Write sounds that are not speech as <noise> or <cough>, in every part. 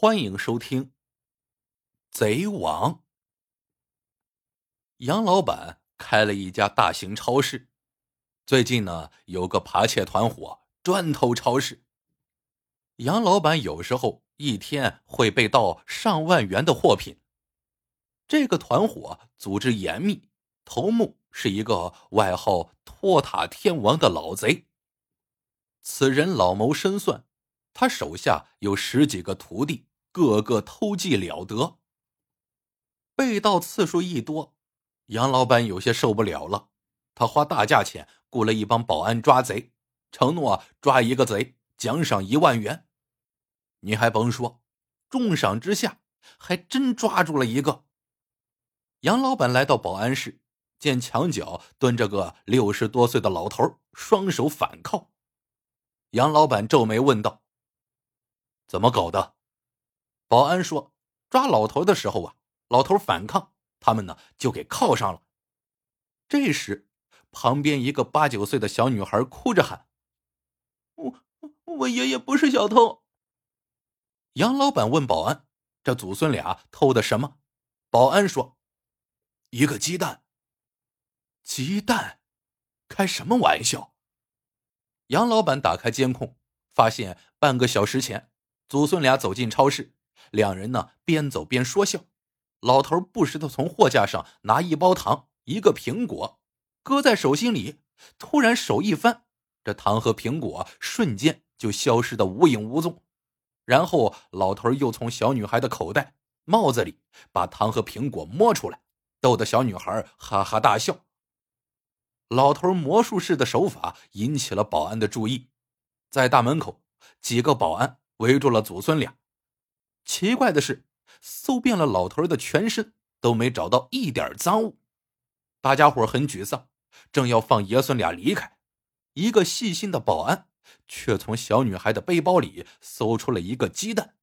欢迎收听《贼王》。杨老板开了一家大型超市，最近呢有个扒窃团伙专偷超市。杨老板有时候一天会被盗上万元的货品。这个团伙组织严密，头目是一个外号“托塔天王”的老贼。此人老谋深算。他手下有十几个徒弟，个个偷技了得。被盗次数一多，杨老板有些受不了了。他花大价钱雇了一帮保安抓贼，承诺抓一个贼奖赏一万元。你还甭说，重赏之下还真抓住了一个。杨老板来到保安室，见墙角蹲着个六十多岁的老头，双手反铐。杨老板皱眉问道。怎么搞的？保安说：“抓老头的时候啊，老头反抗，他们呢就给铐上了。”这时，旁边一个八九岁的小女孩哭着喊：“我我爷爷不是小偷。”杨老板问保安：“这祖孙俩偷的什么？”保安说：“一个鸡蛋。”鸡蛋？开什么玩笑？杨老板打开监控，发现半个小时前。祖孙俩走进超市，两人呢边走边说笑。老头不时的从货架上拿一包糖、一个苹果，搁在手心里。突然手一翻，这糖和苹果瞬间就消失的无影无踪。然后老头又从小女孩的口袋、帽子里把糖和苹果摸出来，逗得小女孩哈哈大笑。老头魔术式的手法引起了保安的注意，在大门口，几个保安。围住了祖孙俩，奇怪的是，搜遍了老头的全身，都没找到一点赃物。大家伙很沮丧，正要放爷孙俩离开，一个细心的保安却从小女孩的背包里搜出了一个鸡蛋。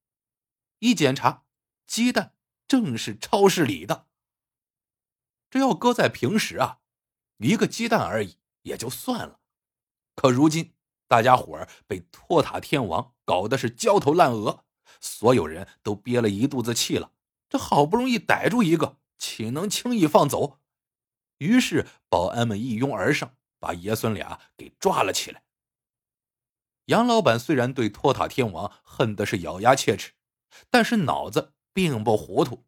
一检查，鸡蛋正是超市里的。这要搁在平时啊，一个鸡蛋而已也就算了，可如今。大家伙被托塔天王搞得是焦头烂额，所有人都憋了一肚子气了。这好不容易逮住一个，岂能轻易放走？于是保安们一拥而上，把爷孙俩给抓了起来。杨老板虽然对托塔天王恨的是咬牙切齿，但是脑子并不糊涂。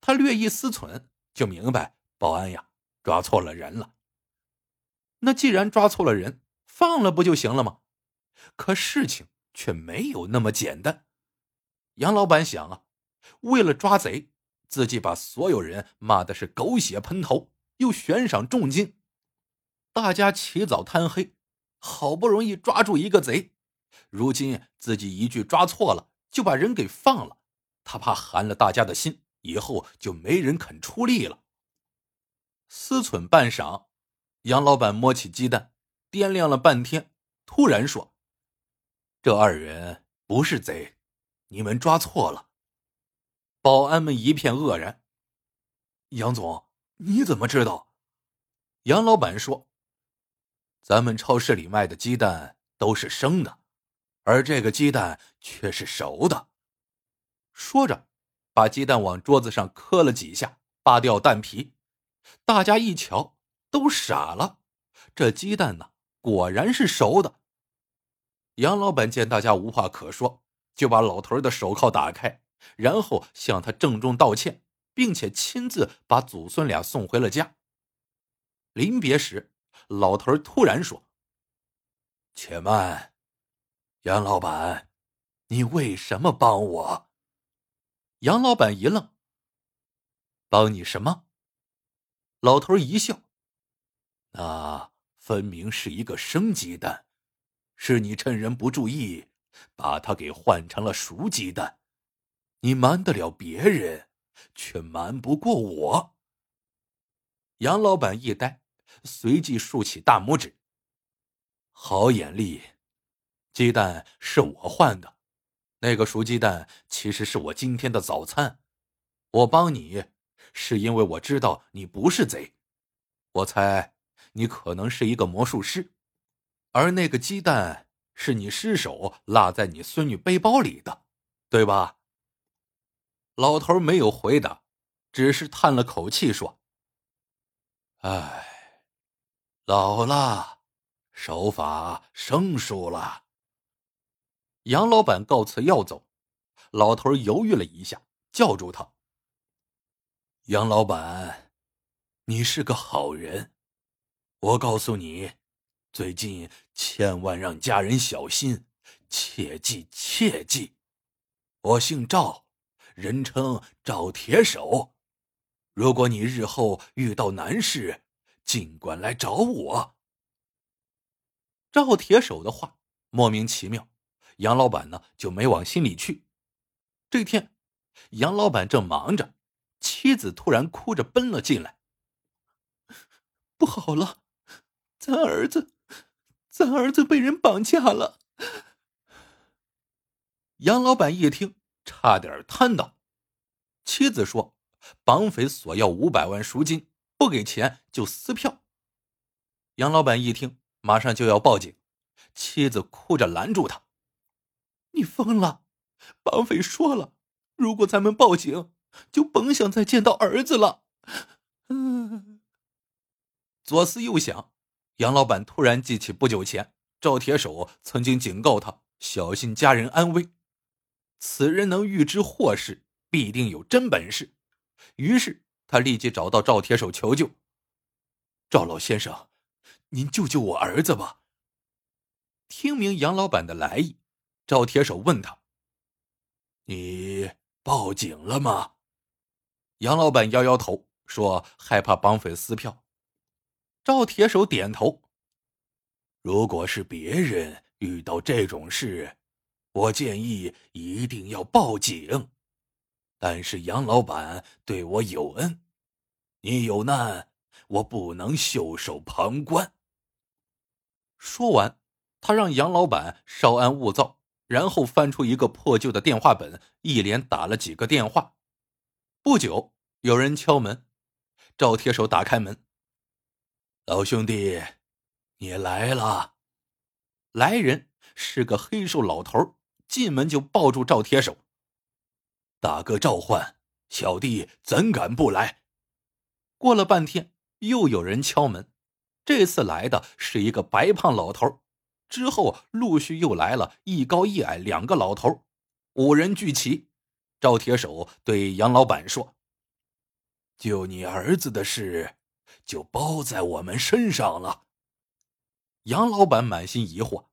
他略一思忖，就明白保安呀抓错了人了。那既然抓错了人，放了不就行了吗？可事情却没有那么简单。杨老板想啊，为了抓贼，自己把所有人骂的是狗血喷头，又悬赏重金，大家起早贪黑，好不容易抓住一个贼，如今自己一句抓错了就把人给放了，他怕寒了大家的心，以后就没人肯出力了。思忖半晌，杨老板摸起鸡蛋。掂量了半天，突然说：“这二人不是贼，你们抓错了。”保安们一片愕然。杨总，你怎么知道？杨老板说：“咱们超市里卖的鸡蛋都是生的，而这个鸡蛋却是熟的。”说着，把鸡蛋往桌子上磕了几下，扒掉蛋皮。大家一瞧，都傻了。这鸡蛋呢？果然是熟的。杨老板见大家无话可说，就把老头的手铐打开，然后向他郑重道歉，并且亲自把祖孙俩送回了家。临别时，老头突然说：“且慢，杨老板，你为什么帮我？”杨老板一愣：“帮你什么？”老头一笑：“那……”分明是一个生鸡蛋，是你趁人不注意，把它给换成了熟鸡蛋。你瞒得了别人，却瞒不过我。杨老板一呆，随即竖起大拇指。好眼力！鸡蛋是我换的，那个熟鸡蛋其实是我今天的早餐。我帮你，是因为我知道你不是贼。我猜。你可能是一个魔术师，而那个鸡蛋是你失手落在你孙女背包里的，对吧？老头没有回答，只是叹了口气说：“哎，老了，手法生疏了。”杨老板告辞要走，老头犹豫了一下，叫住他：“杨老板，你是个好人，我告诉你，最近千万让家人小心，切记切记。我姓赵，人称赵铁手。如果你日后遇到难事，尽管来找我。”赵铁手的话莫名其妙。杨老板呢就没往心里去。这天，杨老板正忙着，妻子突然哭着奔了进来：“ <laughs> 不好了，咱儿子，咱儿子被人绑架了！”杨老板一听，差点瘫倒。妻子说：“绑匪索要五百万赎金，不给钱就撕票。”杨老板一听，马上就要报警，妻子哭着拦住他。你疯了！绑匪说了，如果咱们报警，就甭想再见到儿子了。嗯。<laughs> 左思右想，杨老板突然记起不久前赵铁手曾经警告他小心家人安危，此人能预知祸事，必定有真本事。于是他立即找到赵铁手求救：“赵老先生，您救救我儿子吧！”听明杨老板的来意。赵铁手问他：“你报警了吗？”杨老板摇摇头，说：“害怕绑匪撕票。”赵铁手点头：“如果是别人遇到这种事，我建议一定要报警。但是杨老板对我有恩，你有难，我不能袖手旁观。”说完，他让杨老板稍安勿躁。然后翻出一个破旧的电话本，一连打了几个电话。不久，有人敲门，赵铁手打开门：“老兄弟，你来了。”来人是个黑瘦老头，进门就抱住赵铁手：“大哥召唤，小弟怎敢不来？”过了半天，又有人敲门，这次来的是一个白胖老头。之后陆续又来了一高一矮两个老头，五人聚齐。赵铁手对杨老板说：“救你儿子的事，就包在我们身上了。”杨老板满心疑惑，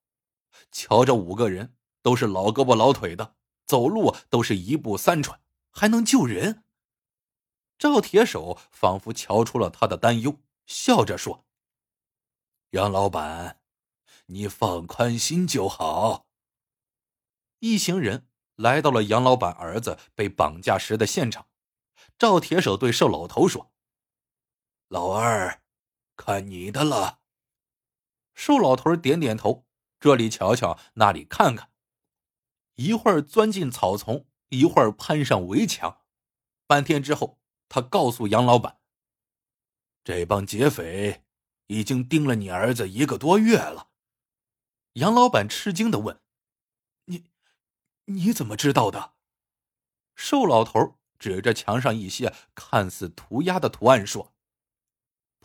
瞧这五个人都是老胳膊老腿的，走路都是一步三喘，还能救人？赵铁手仿佛瞧出了他的担忧，笑着说：“杨老板。”你放宽心就好。一行人来到了杨老板儿子被绑架时的现场。赵铁手对瘦老头说：“老二，看你的了。”瘦老头点点头，这里瞧瞧，那里看看，一会儿钻进草丛，一会儿攀上围墙。半天之后，他告诉杨老板：“这帮劫匪已经盯了你儿子一个多月了。”杨老板吃惊的问：“你，你怎么知道的？”瘦老头指着墙上一些看似涂鸦的图案说：“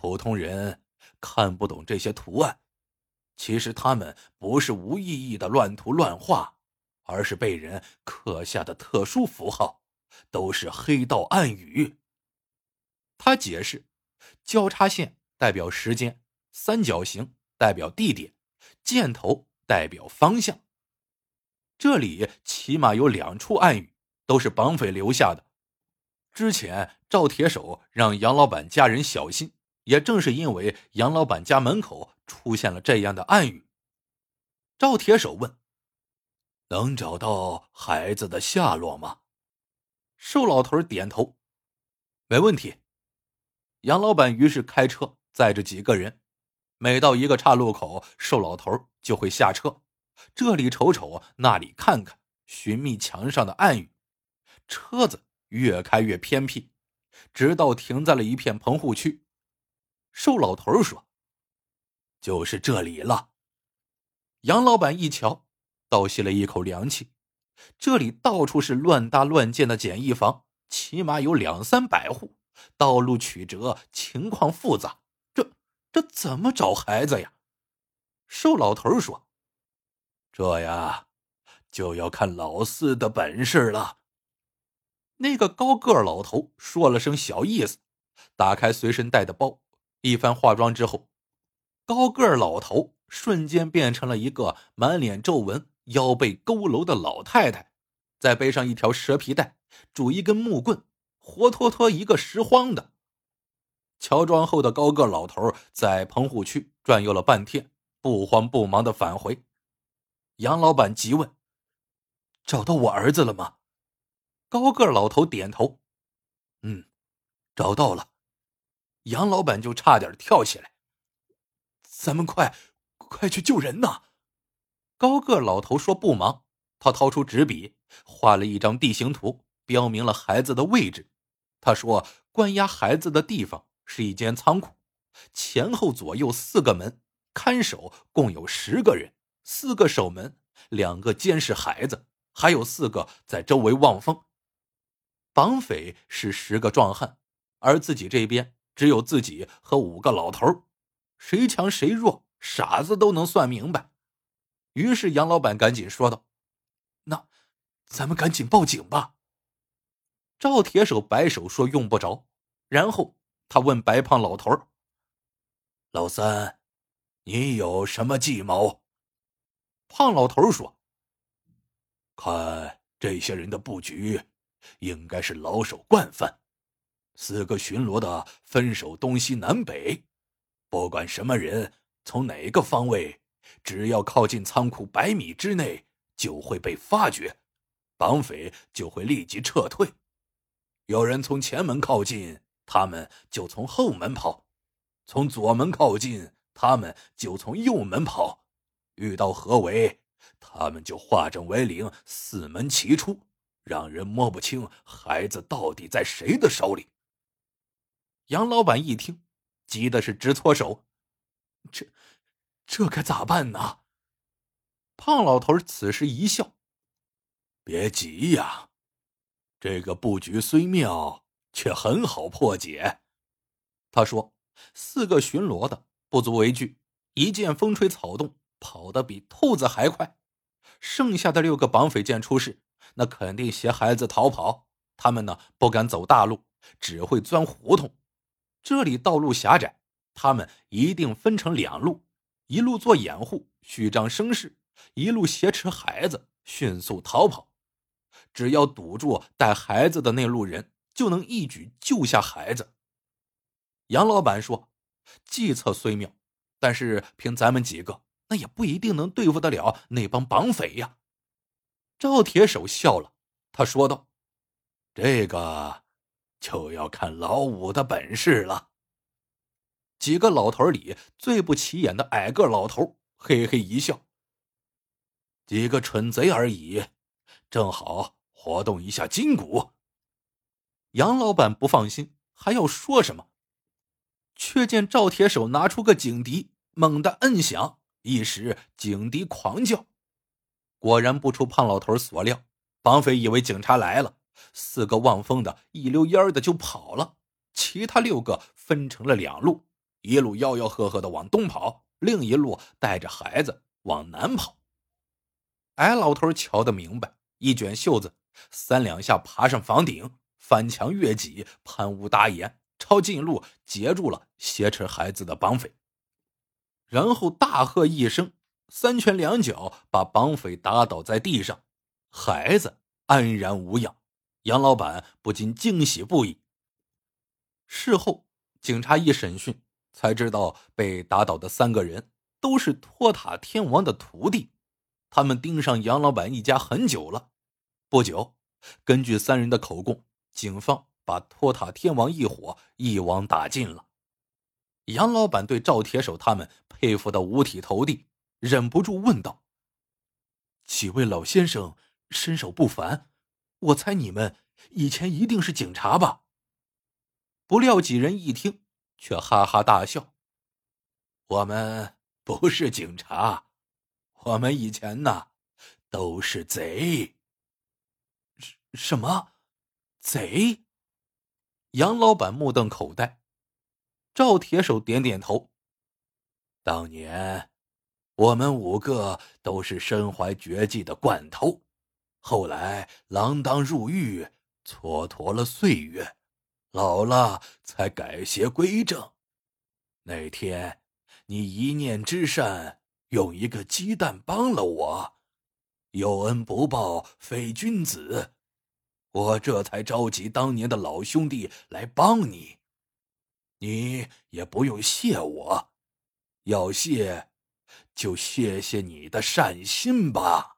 普通人看不懂这些图案，其实他们不是无意义的乱涂乱画，而是被人刻下的特殊符号，都是黑道暗语。”他解释：“交叉线代表时间，三角形代表地点。”箭头代表方向，这里起码有两处暗语，都是绑匪留下的。之前赵铁手让杨老板家人小心，也正是因为杨老板家门口出现了这样的暗语。赵铁手问：“能找到孩子的下落吗？”瘦老头点头：“没问题。”杨老板于是开车载着几个人。每到一个岔路口，瘦老头就会下车，这里瞅瞅，那里看看，寻觅墙上的暗语。车子越开越偏僻，直到停在了一片棚户区。瘦老头说：“就是这里了。”杨老板一瞧，倒吸了一口凉气。这里到处是乱搭乱建的简易房，起码有两三百户，道路曲折，情况复杂。这这怎么找孩子呀？瘦老头说：“这呀，就要看老四的本事了。”那个高个老头说了声“小意思”，打开随身带的包，一番化妆之后，高个老头瞬间变成了一个满脸皱纹、腰背佝偻的老太太，再背上一条蛇皮袋，拄一根木棍，活脱脱一个拾荒的。乔装后的高个老头在棚户区转悠了半天。不慌不忙的返回，杨老板急问：“找到我儿子了吗？”高个老头点头：“嗯，找到了。”杨老板就差点跳起来：“咱们快，快去救人呐！”高个老头说：“不忙。”他掏出纸笔，画了一张地形图，标明了孩子的位置。他说：“关押孩子的地方是一间仓库，前后左右四个门。”看守共有十个人，四个守门，两个监视孩子，还有四个在周围望风。绑匪是十个壮汉，而自己这边只有自己和五个老头，谁强谁弱，傻子都能算明白。于是杨老板赶紧说道：“那，咱们赶紧报警吧。”赵铁手摆手说：“用不着。”然后他问白胖老头：“老三。”你有什么计谋？胖老头说：“看这些人的布局，应该是老手惯犯。四个巡逻的分守东西南北，不管什么人从哪个方位，只要靠近仓库百米之内，就会被发觉，绑匪就会立即撤退。有人从前门靠近，他们就从后门跑；从左门靠近。”他们就从右门跑，遇到合围，他们就化整为零，四门齐出，让人摸不清孩子到底在谁的手里。杨老板一听，急的是直搓手，这这该咋办呢？胖老头此时一笑：“别急呀，这个布局虽妙，却很好破解。”他说：“四个巡逻的。”不足为惧，一见风吹草动，跑得比兔子还快。剩下的六个绑匪见出事，那肯定携孩子逃跑。他们呢不敢走大路，只会钻胡同。这里道路狭窄，他们一定分成两路：一路做掩护，虚张声势；一路挟持孩子，迅速逃跑。只要堵住带孩子的那路人，就能一举救下孩子。杨老板说。计策虽妙，但是凭咱们几个，那也不一定能对付得了那帮绑匪呀。赵铁手笑了，他说道：“这个就要看老五的本事了。”几个老头里最不起眼的矮个老头嘿嘿一笑：“几个蠢贼而已，正好活动一下筋骨。”杨老板不放心，还要说什么？却见赵铁手拿出个警笛，猛地摁响，一时警笛狂叫。果然不出胖老头所料，绑匪以为警察来了，四个望风的一溜烟的就跑了。其他六个分成了两路，一路吆吆喝喝的往东跑，另一路带着孩子往南跑。矮老头瞧得明白，一卷袖子，三两下爬上房顶，翻墙越脊，攀屋搭檐。抄近路截住了挟持孩子的绑匪，然后大喝一声，三拳两脚把绑匪打倒在地上，孩子安然无恙。杨老板不禁惊喜不已。事后，警察一审讯才知道，被打倒的三个人都是托塔天王的徒弟，他们盯上杨老板一家很久了。不久，根据三人的口供，警方。把托塔天王一伙一网打尽了。杨老板对赵铁手他们佩服的五体投地，忍不住问道：“几位老先生身手不凡，我猜你们以前一定是警察吧？”不料几人一听，却哈哈大笑：“我们不是警察，我们以前呢都是贼。”什么？贼？杨老板目瞪口呆。赵铁手点点头。当年，我们五个都是身怀绝技的惯偷，后来锒铛入狱，蹉跎了岁月，老了才改邪归正。那天，你一念之善，用一个鸡蛋帮了我，有恩不报非君子。我这才召集当年的老兄弟来帮你。你也不用谢我，要谢，就谢谢你的善心吧。